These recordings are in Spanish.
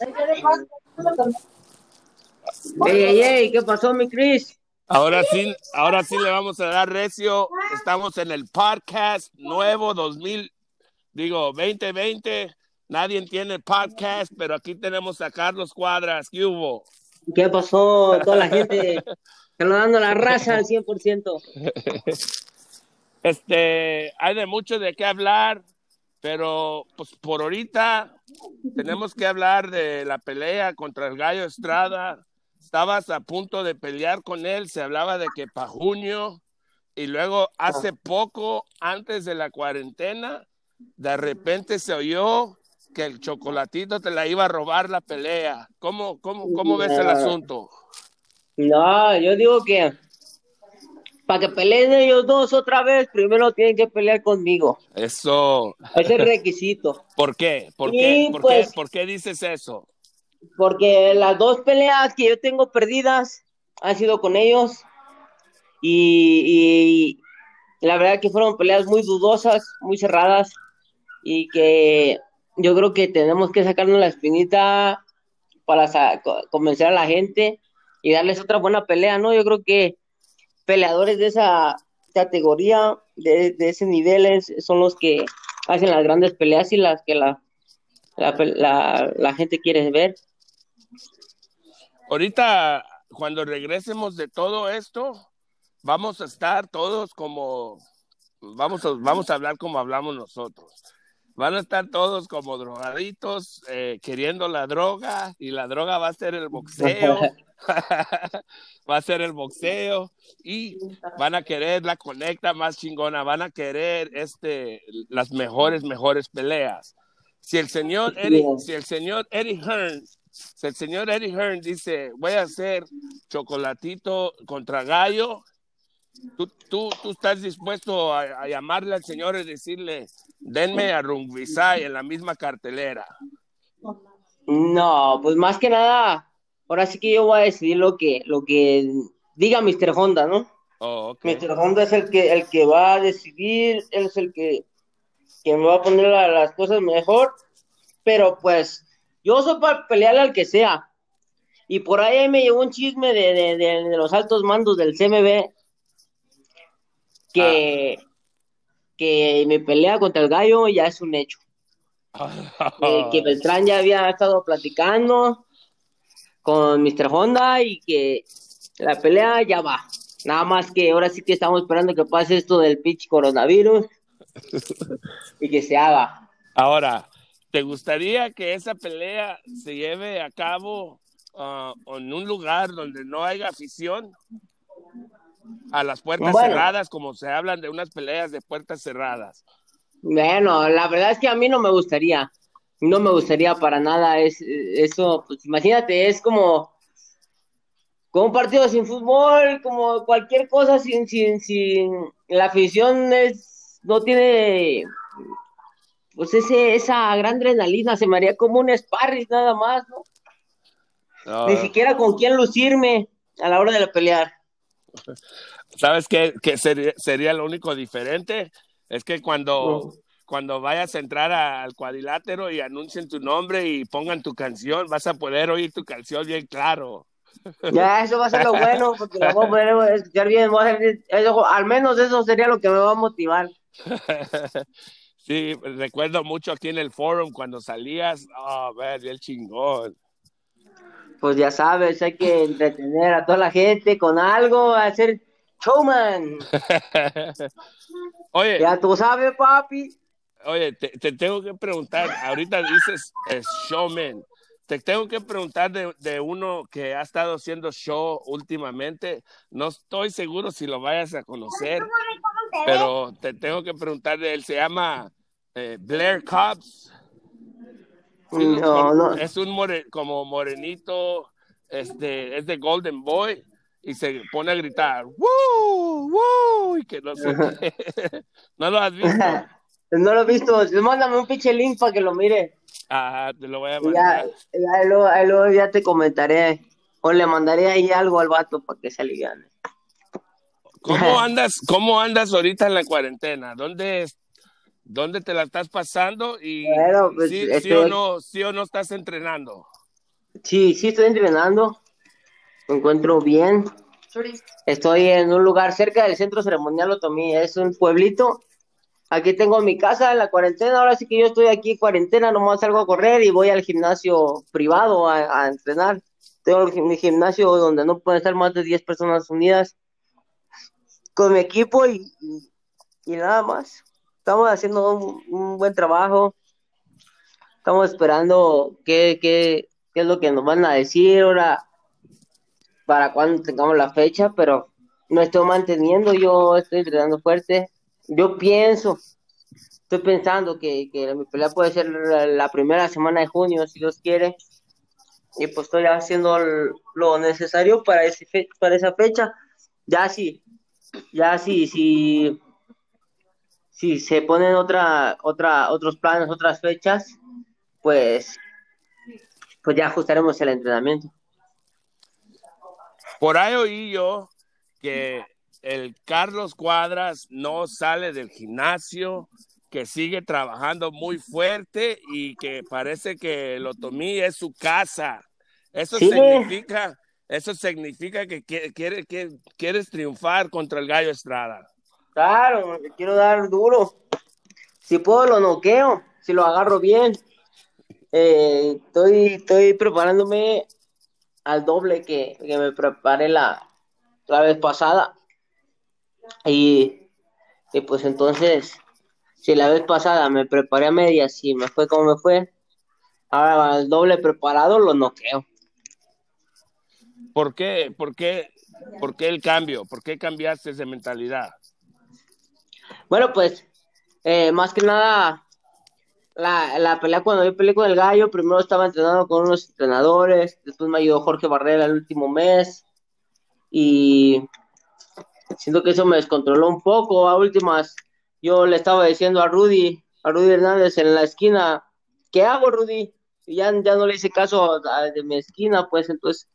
Ey, ey, ey, ¿qué pasó, mi Chris? Ahora sí, ahora sí le vamos a dar recio. Estamos en el podcast nuevo 2000, digo, 2020. Nadie tiene podcast, pero aquí tenemos a Carlos Cuadras. ¿Qué hubo? ¿Qué pasó? Toda la gente saludando a la raza al 100%. Este, hay de mucho de qué hablar, pero pues por ahorita tenemos que hablar de la pelea contra el Gallo Estrada. Estabas a punto de pelear con él, se hablaba de que para junio, y luego hace poco, antes de la cuarentena, de repente se oyó que el chocolatito te la iba a robar la pelea. ¿Cómo, cómo, cómo ves el asunto? No, yo digo que para que peleen ellos dos otra vez, primero tienen que pelear conmigo. Eso. Ese es el requisito. ¿Por qué? ¿Por qué? ¿Por, pues- qué? ¿Por qué dices eso? Porque las dos peleas que yo tengo perdidas han sido con ellos. Y, y la verdad que fueron peleas muy dudosas, muy cerradas. Y que yo creo que tenemos que sacarnos la espinita para convencer a la gente y darles otra buena pelea, ¿no? Yo creo que peleadores de esa categoría, de, de ese nivel, es- son los que hacen las grandes peleas y las que la, la, la- la gente quiere ver. Ahorita, cuando regresemos de todo esto, vamos a estar todos como, vamos a, vamos a hablar como hablamos nosotros. Van a estar todos como drogaditos, eh, queriendo la droga, y la droga va a ser el boxeo. va a ser el boxeo y van a querer la conecta más chingona, van a querer este las mejores mejores peleas. Si el señor Eddie, si el señor Eddie Hearn, si el señor Eddie Hearn dice, voy a hacer chocolatito contra gallo, tú, tú, tú estás dispuesto a, a llamarle al señor y decirle, denme a Rungvisai en la misma cartelera. No, pues más que nada, ahora sí que yo voy a decidir lo que, lo que diga Mr. Honda, ¿no? Oh, ok. Mr. Honda es el que, el que va a decidir, él es el que, que me va a poner la- las cosas mejor, pero pues yo soy para pelearle al que sea. Y por ahí me llegó un chisme de, de- de- de los altos mandos del CMB que, que mi pelea contra el gallo ya es un hecho. Eh, que Beltrán ya había estado platicando con Mr. Honda y que la pelea ya va. Nada más que ahora sí que estamos esperando que pase esto del pitch coronavirus y que se haga. Ahora, ¿te gustaría que esa pelea se lleve a cabo ah, en un lugar donde no haya afición? A las puertas Bueno. cerradas, como se hablan de unas peleas de puertas cerradas. Bueno, la verdad es que a mí no me gustaría, no me gustaría para nada es, eso, pues imagínate, es como, como un partido sin fútbol, como cualquier cosa sin, sin, sin, la afición es, no tiene, pues ese, esa gran adrenalina, se me haría como un sparring nada más, ¿no? No, Ni siquiera con quién lucirme a la hora de la pelear. ¿Sabes qué, qué sería, sería lo único diferente? Es que cuando, cuando vayas a entrar al cuadrilátero y anuncien tu nombre y pongan tu canción, vas a poder oír tu canción bien claro. Ya, eso va a ser lo bueno, porque voy a poder escuchar bien, voy a hacer- eso- al menos eso sería lo que me va a motivar. Sí, recuerdo mucho aquí en el forum cuando salías, oh, man, el chingón. Pues ya sabes, hay que entretener a toda la gente con algo, hacer showman. Oye, Ya tú sabes, papi. oye, te, te tengo que preguntar, ahorita dices es showman, te tengo que preguntar de, de uno que ha estado haciendo show últimamente, no estoy seguro si lo vayas a conocer, pero te tengo que preguntar de él, se llama eh, Blair Cobbs. Sí, No, no. Es un more- como morenito, este, es de Golden Boy y se pone a gritar, ¡Woo! ¡Woo! Y que no sé. ¿No lo has visto? No lo he visto, mándame un pinche link para que lo mire. Ah, te lo voy a Y ya, mandar. ya luego, ahí luego ya te comentaré. O le mandaré ahí algo al vato para que se aliviane. ¿Cómo andas, ¿Cómo andas ahorita en la cuarentena? ¿Dónde, dónde te la estás pasando? Y Bueno, pues, sí, sí o no, sí o no estás entrenando. Sí, sí estoy entrenando. Me encuentro bien. Estoy en un lugar cerca del centro ceremonial Otomí. Es un pueblito. Aquí tengo mi casa en la cuarentena. Ahora sí que yo estoy aquí en cuarentena. Nomás salgo a correr y voy al gimnasio privado a, a entrenar. Tengo mi gimnasio donde no pueden estar más de 10 personas unidas con mi equipo y, y, nada más. Estamos haciendo un, buen trabajo. Estamos esperando qué, qué, qué es lo que nos van a decir ahora para cuando tengamos la fecha, pero no estoy manteniendo, yo estoy entrenando fuerte. Yo pienso, estoy pensando que, que mi pelea puede ser la primera semana de junio, si Dios quiere y pues estoy haciendo lo necesario para, ese para esa fecha. Ya si, ya si, si, si se ponen otra, otra, otros planes, otras fechas, pues, pues ya ajustaremos el entrenamiento. Por ahí oí yo que el Carlos Cuadras no sale del gimnasio, que sigue trabajando muy fuerte y que parece que el Otomí es su casa. Eso significa, eso significa que, quiere, que quieres triunfar contra el Gallo Estrada. Claro, quiero dar duro. Si puedo lo noqueo, si lo agarro bien. Eh, estoy, estoy preparándome al doble que, me preparé la, la vez pasada. Y, y pues entonces si la vez pasada me preparé a medias y me fue como me fue, ahora al doble preparado lo noqueo. ¿Por qué? ¿Por qué? ¿Por qué el cambio? ¿Por qué cambiaste de mentalidad? Bueno, pues, eh, más que nada, la, la, pelea cuando yo peleé con el gallo, primero estaba entrenando con unos entrenadores, después me ayudó Jorge Barrera el último mes, y siento que eso me descontroló un poco. A últimas, yo le estaba diciendo a Rudy, a Rudy Hernández en la esquina, ¿qué hago, Rudy? Y ya, ya no le hice caso de mi esquina, pues entonces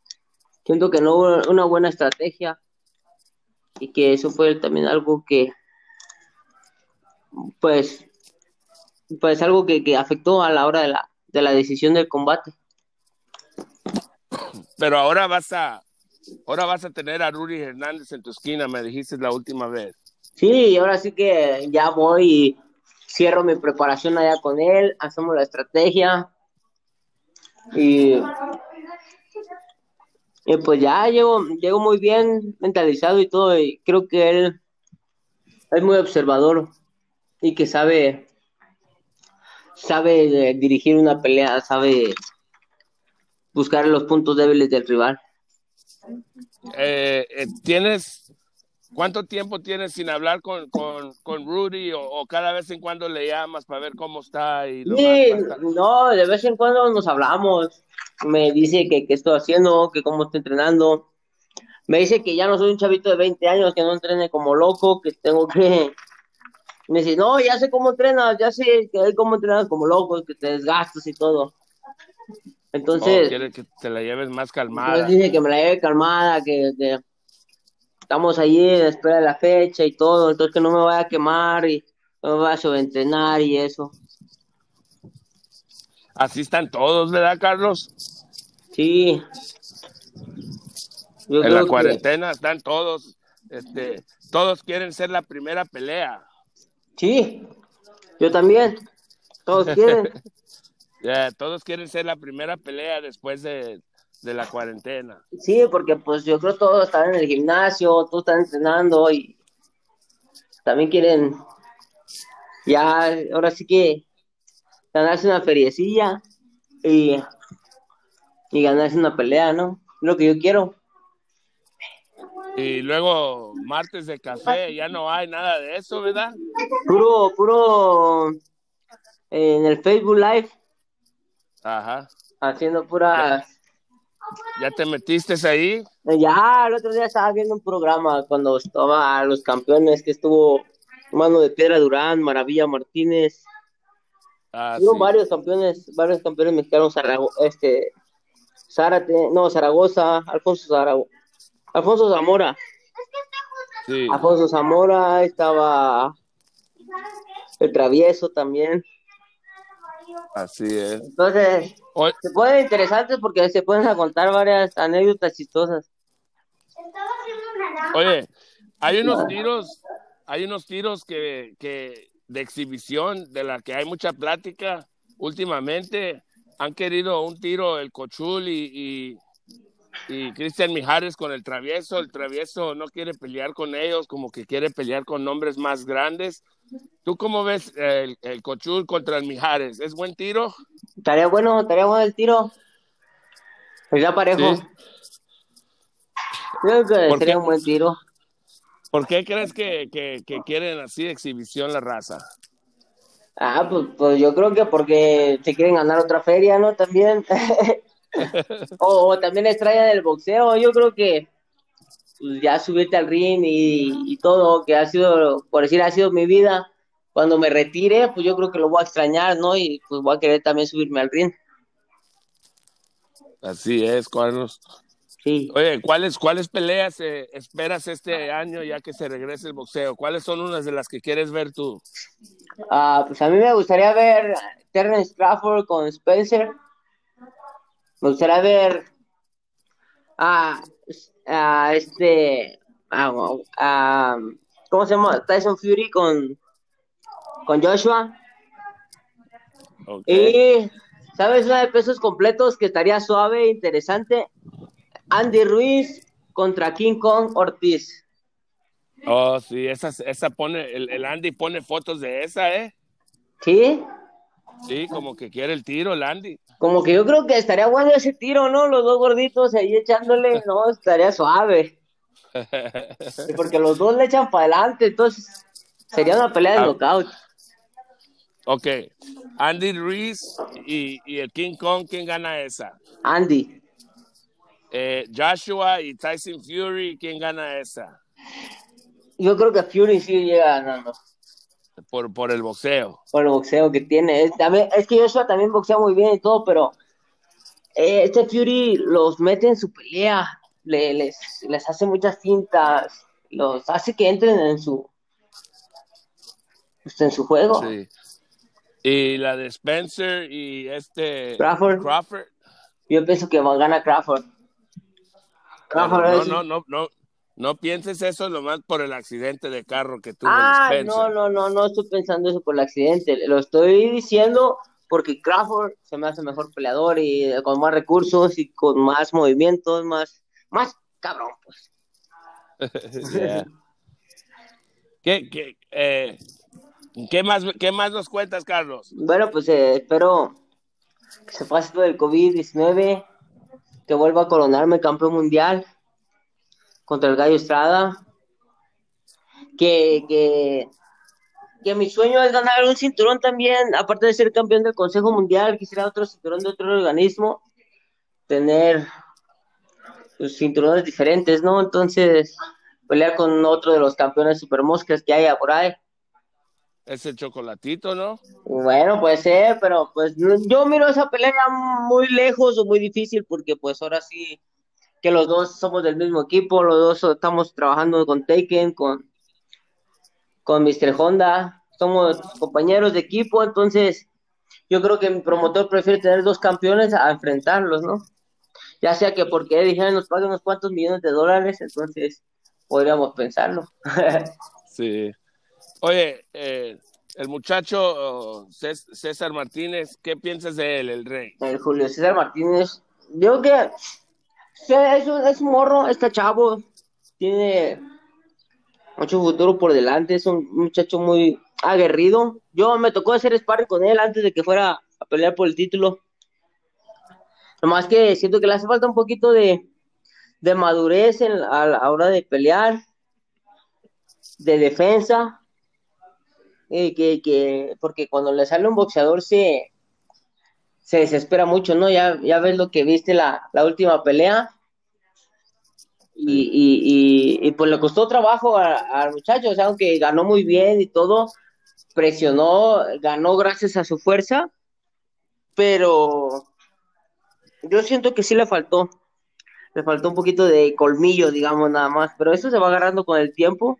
siento que no hubo una buena estrategia y que eso fue también algo que, pues, pues algo que, que afectó a la hora de la, de la decisión del combate. Pero ahora vas a, ahora vas a tener a Rudy Hernández en tu esquina, me dijiste la última vez. Sí, ahora sí que ya voy y cierro mi preparación allá con él, hacemos la estrategia y, y pues ya llego, llego muy bien mentalizado y todo y creo que él es muy observador y que sabe sabe dirigir una pelea, sabe buscar los puntos débiles del rival. Eh, eh, ¿Tienes ¿Cuánto tiempo tienes sin hablar con, con, Rudy o, cada vez en cuando le llamas para ver cómo está? Y sí, no, de vez en cuando nos hablamos. Me dice que qué estoy haciendo, que cómo estoy entrenando. Me dice que ya no soy un chavito de 20 años, que no entrene como loco, que tengo que... Me dice, no, ya sé cómo entrenas, ya sé que cómo entrenas como loco, que te desgastas y todo. Entonces... Oh, quiere que te la lleves más calmada. Dice que me la lleve calmada, que estamos allí en espera de la fecha y todo, entonces que no me vaya a quemar y no me vaya a sobreentrenar y eso. Así están todos, ¿verdad, Carlos? Sí. en la cuarentena están todos, este, todos quieren ser la primera pelea. Sí, yo también. Todos quieren. todos quieren ser la primera pelea después de, de la cuarentena. Sí, porque pues yo creo que todos están en el gimnasio, todos están entrenando y también quieren ya, ahora sí que ganarse una feriecilla y, y ganarse una pelea, ¿no? Lo que yo quiero. Y luego martes de café, ya no hay nada de eso, ¿verdad? Puro, puro en el Facebook Live. Ajá. Haciendo puras ¿Ya te metiste ahí? Ya, el otro día estaba viendo un programa cuando estaba los campeones que estuvo Mano de Piedra Durán, Maravilla Martínez. Ah, varios campeones, varios campeones mexicanos, este, Zárate, no, Zaragoza, Alfonso Zaragoza, Alfonso Zamora. Sí. Alfonso Zamora, estaba el travieso también. Así es. Entonces, se pueden interesantes porque se pueden contar varias anécdotas chistosas. Oye, hay unos tiros, hay unos tiros que, que de exhibición de la que hay mucha plática últimamente. Han querido un tiro el Cochul y, y Cristian Mijares con el travieso. El travieso no quiere pelear con ellos, como que quiere pelear con nombres más grandes. ¿Tú cómo ves el, el Cochul contra el Mijares? ¿Es buen tiro? Estaría bueno, estaría bueno el tiro. ya parejo. Creo que sería un buen tiro. ¿Por qué crees que, que, que quieren así exhibición la raza? Ah, pues, pues yo creo que porque se quieren ganar otra feria, ¿no? También. o, también extrañan el boxeo. Yo creo que pues, ya subirte al ring y, todo, que ha sido, por decir, ha sido mi vida. Cuando me retire, pues yo creo que lo voy a extrañar, ¿no? Y pues voy a querer también subirme al ring. Así es, Carlos. Sí. Oye, ¿cuáles, cuáles peleas eh, esperas este año ya que se regrese el boxeo? ¿Cuáles son unas de las que quieres ver tú? Ah, pues a mí me gustaría ver Terrence Crawford con Spencer. Me gustaría ver a, este, a, ¿cómo se llama? Tyson Fury con, con Joshua. Y, ¿sabes? Una de pesos completos que estaría suave e interesante. Andy Ruiz contra King Kong Ortiz. Oh, sí, esa, esa pone, el, el Andy pone fotos de esa, ¿eh? Sí. Sí, como que quiere el tiro, Landy. Como que yo creo que estaría bueno ese tiro, ¿no? Los dos gorditos ahí echándole, no, estaría suave. Porque los dos le echan para adelante, entonces sería una pelea de ah. knockout. Ok, Andy Ruiz y, y, el King Kong, ¿quién gana esa? Andy. Eh, Joshua y Tyson Fury, ¿quién gana esa? Yo creo que Fury sí llega ganando. Por, por el boxeo. Por el boxeo que tiene. Es, también, es que Joshua también boxea muy bien y todo, pero eh, este Fury los mete en su pelea, les, les hace muchas cintas, los hace que entren en su pues, en su juego. Sí. Y la de Spencer y este Crawford. Crawford. Yo pienso que va a ganar Crawford. Crawford no, no, no, no, no pienses eso nomás por el accidente de carro que tuvo ah, No, no, no, no estoy pensando eso por el accidente. Lo estoy diciendo porque Crawford se me hace mejor peleador y con más recursos y con más movimientos, más, más cabrón, pues. ¿Qué, qué, eh, ¿qué, más, ¿Qué más nos cuentas, Carlos? Bueno, pues eh, espero que se pase todo el COVID-19, que vuelva a coronarme campeón mundial contra el Gallo Estrada. Que, que, que mi sueño es ganar un cinturón también, aparte de ser campeón del Consejo Mundial, quisiera otro cinturón de otro organismo, tener pues, cinturones diferentes, ¿no? Entonces, pelear con otro de los campeones super moscas que haya por ahí. Ese chocolatito, ¿no? Bueno, puede ser, pero pues yo miro esa pelea muy lejos o muy difícil porque pues ahora sí que los dos somos del mismo equipo, los dos estamos trabajando con Taken, con, con Mr. Honda, somos compañeros de equipo, entonces yo creo que mi promotor prefiere tener dos campeones a enfrentarlos, ¿no? Ya sea que porque dijeron nos pagan unos cuantos millones de dólares, entonces podríamos pensarlo. sí. Oye, eh, el muchacho oh, César Martínez, ¿qué piensas de él, el rey? El Julio César Martínez, yo que es un, es morro, está chavo, tiene mucho futuro por delante, es un muchacho muy aguerrido. Yo me tocó hacer sparring con él antes de que fuera a pelear por el título. Nomás que siento que le hace falta un poquito de, madurez a la hora de pelear, de defensa, que, que, porque cuando le sale un boxeador se, se desespera mucho, ¿no? Ya, ya ves lo que viste la, última pelea. Y, y, y, pues le costó trabajo al muchacho, o sea, aunque ganó muy bien y todo, presionó, ganó gracias a su fuerza, pero yo siento que sí le faltó, le faltó un poquito de colmillo, digamos, nada más, pero eso se va agarrando con el tiempo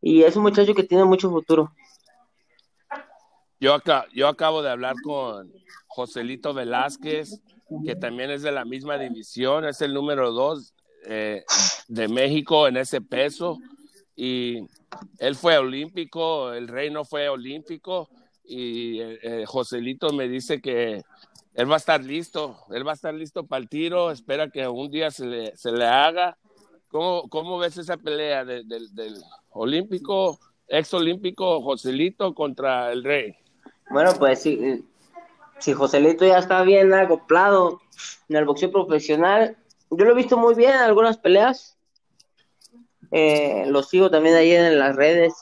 y es un muchacho que tiene mucho futuro. Yo, acá, yo acabo de hablar con Joselito Velázquez, que también es de la misma división, es el número dos eh, de México en ese peso. Y él fue olímpico, el rey no fue olímpico. Y eh, Joselito me dice que él va a estar listo, él va a estar listo para el tiro, espera que un día se le, se le haga. ¿Cómo, ¿Cómo ves esa pelea del olímpico, ex olímpico Joselito contra el rey? Bueno, pues si, si Joselito ya está bien acoplado en el boxeo profesional, yo lo he visto muy bien en algunas peleas. Eh, lo sigo también ahí en las redes.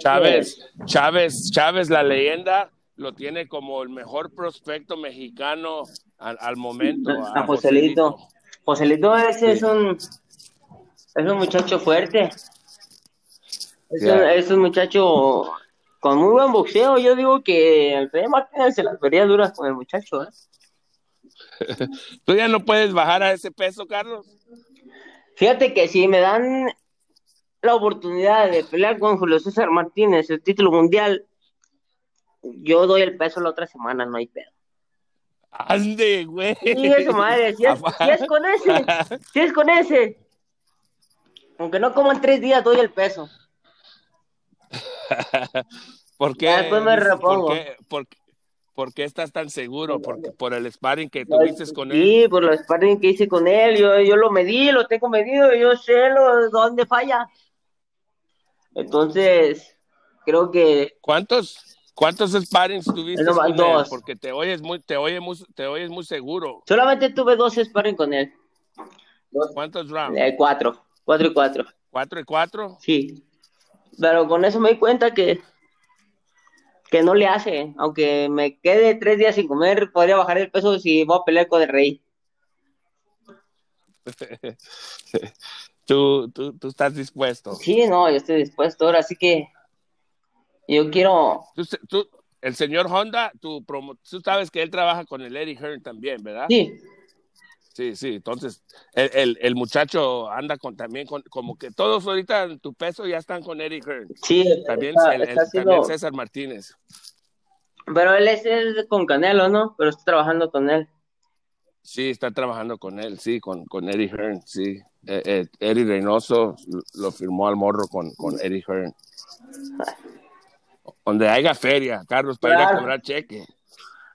Chávez, Chávez, Chávez, la leyenda, lo tiene como el mejor prospecto mexicano al, momento. A, Joselito. Joselito, ese es un es un muchacho fuerte. Es, un, muchacho con muy buen boxeo. Yo digo que el Fede Martínez se las vería duras con el muchacho. ¿eh? ¿Tú ya no puedes bajar a ese peso, Carlos? Fíjate que si me dan la oportunidad de pelear con Julio César Martínez el título mundial, yo doy el peso la otra semana, no hay pedo. Ande, güey. Sí, eso madre, si es, con ese, si es con ese. Aunque no como en tres días, doy el peso. ¿Por qué? después me repongo. ¿Por qué, estás tan seguro? Porque por el sparring que tuviste con él. Sí, por el sparring que hice con él. Yo, yo lo medí, lo tengo medido, yo sé lo, dónde falla. Entonces, creo que. ¿Cuántos? ¿Cuántos sparrings tuviste con él? Porque te oyes muy, te oyes muy, te oyes muy seguro. Solamente tuve dos sparring con él. ¿Cuántos rounds? Eh, cuatro. Cuatro y cuatro. ¿Cuatro y cuatro? Sí. Pero con eso me di cuenta que, que no le hace. Aunque me quede tres días sin comer, podría bajar el peso si voy a pelear con el rey. ¿Tú, tú, tú estás dispuesto. Sí, no, yo estoy dispuesto. Ahora sí que yo quiero. el señor Honda, tú, tú sabes que él trabaja con el Eddie Hearn también, ¿verdad? Sí. Sí, sí, entonces el, el, muchacho anda con también con, como que todos ahorita en tu peso ya están con Eddie Hearn. Sí, también, el, César Martínez. Pero él es, con Canelo, ¿no? Pero está trabajando con él. Sí, está trabajando con él, sí, con, con Eddie Hearn, sí. Eh, eh, Eddie Reynoso lo firmó al morro con, con Eddie Hearn. Donde haya feria, Carlos, para ir a cobrar cheque.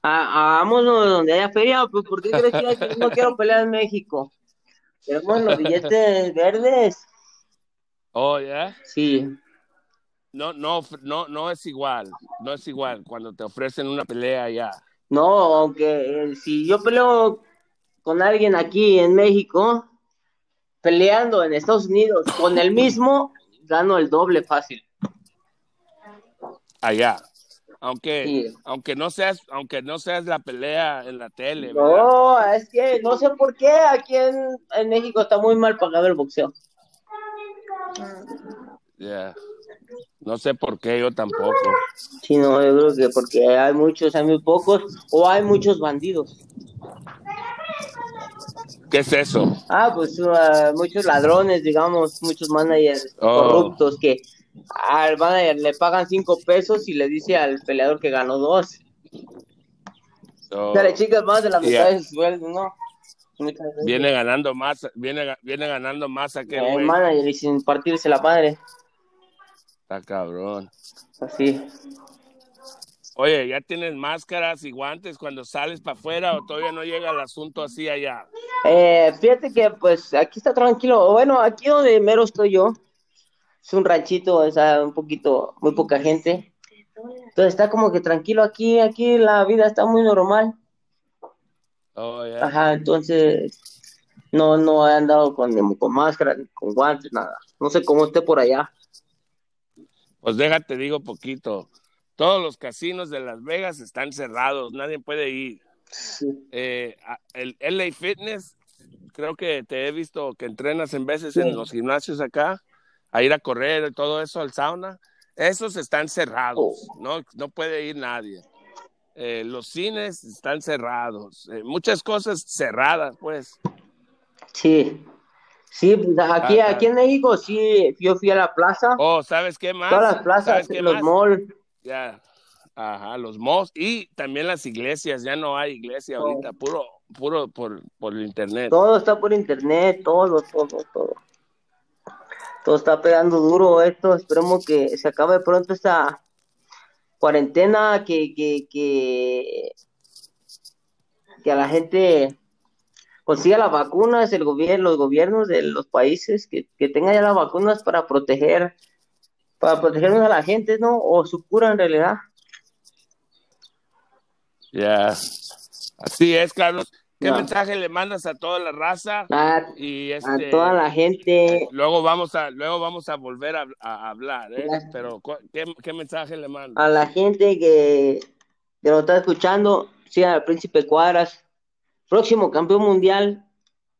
Hagámonos donde haya feria, pues ¿por qué crees que no quiero pelear en México? Queremos los billetes verdes. Oh, ¿ya? Sí. No, no, no, no es igual, no es igual cuando te ofrecen una pelea allá. No, aunque eh, si yo peleo con alguien aquí en México, peleando en Estados Unidos con el mismo, gano el doble fácil allá. Aunque, aunque no seas, aunque no seas la pelea en la tele. No, es que no sé por qué aquí en, México está muy mal pagado el boxeo. Ya. No sé por qué, yo tampoco. Sí, no, yo creo que porque hay muchos, hay muy pocos, o hay muchos bandidos. ¿Qué es eso? Ah, pues uh, muchos ladrones, digamos, muchos managers oh. corruptos que al manager le pagan cinco pesos y le dice al peleador que ganó dos. Dale, chicas, más de la mitad de su sueldo, ¿no? Viene ganando más, viene, viene ganando más a que el manager y sin partirse la madre. Está cabrón. Así. Oye, ¿ya tienes máscaras y guantes cuando sales para afuera o todavía no llega el asunto así allá? Eh, fíjate que pues aquí está tranquilo. Bueno, aquí donde mero estoy yo, es un ranchito, o sea, un poquito, muy poca gente. Entonces está como que tranquilo aquí, aquí la vida está muy normal. Oh, Ajá, entonces no, no he andado con, con máscara, con guantes, nada. No sé cómo esté por allá. Pues déjate, digo poquito. Todos los casinos de Las Vegas están cerrados, nadie puede ir. Eh, el LA Fitness, creo que te he visto que entrenas en veces en los gimnasios acá a ir a correr, todo eso, al sauna, esos están cerrados, oh. no, no puede ir nadie. Eh, los cines están cerrados, eh, muchas cosas cerradas, pues. Sí, sí, pues, aquí, aquí en México, sí, yo fui a la plaza. Oh, ¿sabes qué más? Todas las plazas, los malls. Ya, Ajá, los mos y también las iglesias, ya no hay iglesia ahorita, puro, puro por, por el internet. Todo está por internet, todo, todo, todo. Todo está pegando duro esto. Esperemos que se acabe pronto esta cuarentena, que, que, que, que a la gente consiga las vacunas, el gobierno, los gobiernos de los países, que, que tengan ya las vacunas para proteger, para protegernos a la gente, ¿no? O su cura en realidad. Ya. Así es, Carlos. ¿Qué No. mensaje le mandas a toda la raza? A, Y a este, toda la gente, luego vamos a, luego vamos a volver a, a hablar, ¿eh? Pero ¿qué, qué mensaje le mandas? a la gente que, que nos está escuchando, sigan al Príncipe Cuadras, próximo campeón mundial,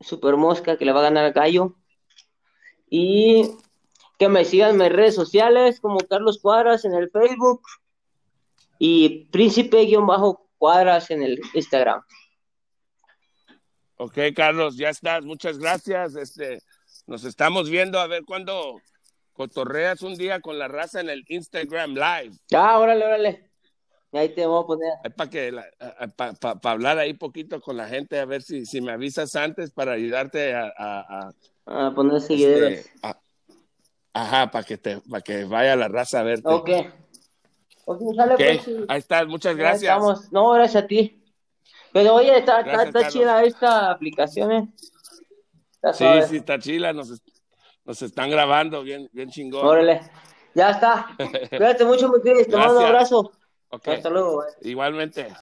Super Mosca, que le va a ganar al Gallo. Y que me sigan en mis redes sociales como Carlos Cuadras en el Facebook y Príncipe-Cuadras en el Instagram. Ok, Carlos, ya estás. Muchas gracias. Este, nos estamos viendo a ver cuándo cotorreas un día con la raza en el Instagram Live. Ya, órale, órale. Ahí te voy a poner. para que para hablar ahí poquito con la gente a ver si, si me avisas antes para ayudarte a, a- a, A poner seguidores. este, ajá para que te para que vaya la raza a verte Ok. Ok, sale Ok, pues, sí. ahí estás muchas Ahí gracias estamos. No, gracias a ti. Pero oye, está, está, Gracias, está Carlos. chida esta aplicación, ¿eh? Está sí suave. sí está chila nos, nos están grabando bien bien chingón Órale. Ya está. Cuídate mucho, mi. Te mando un abrazo. Ok, Hasta luego. bye. igualmente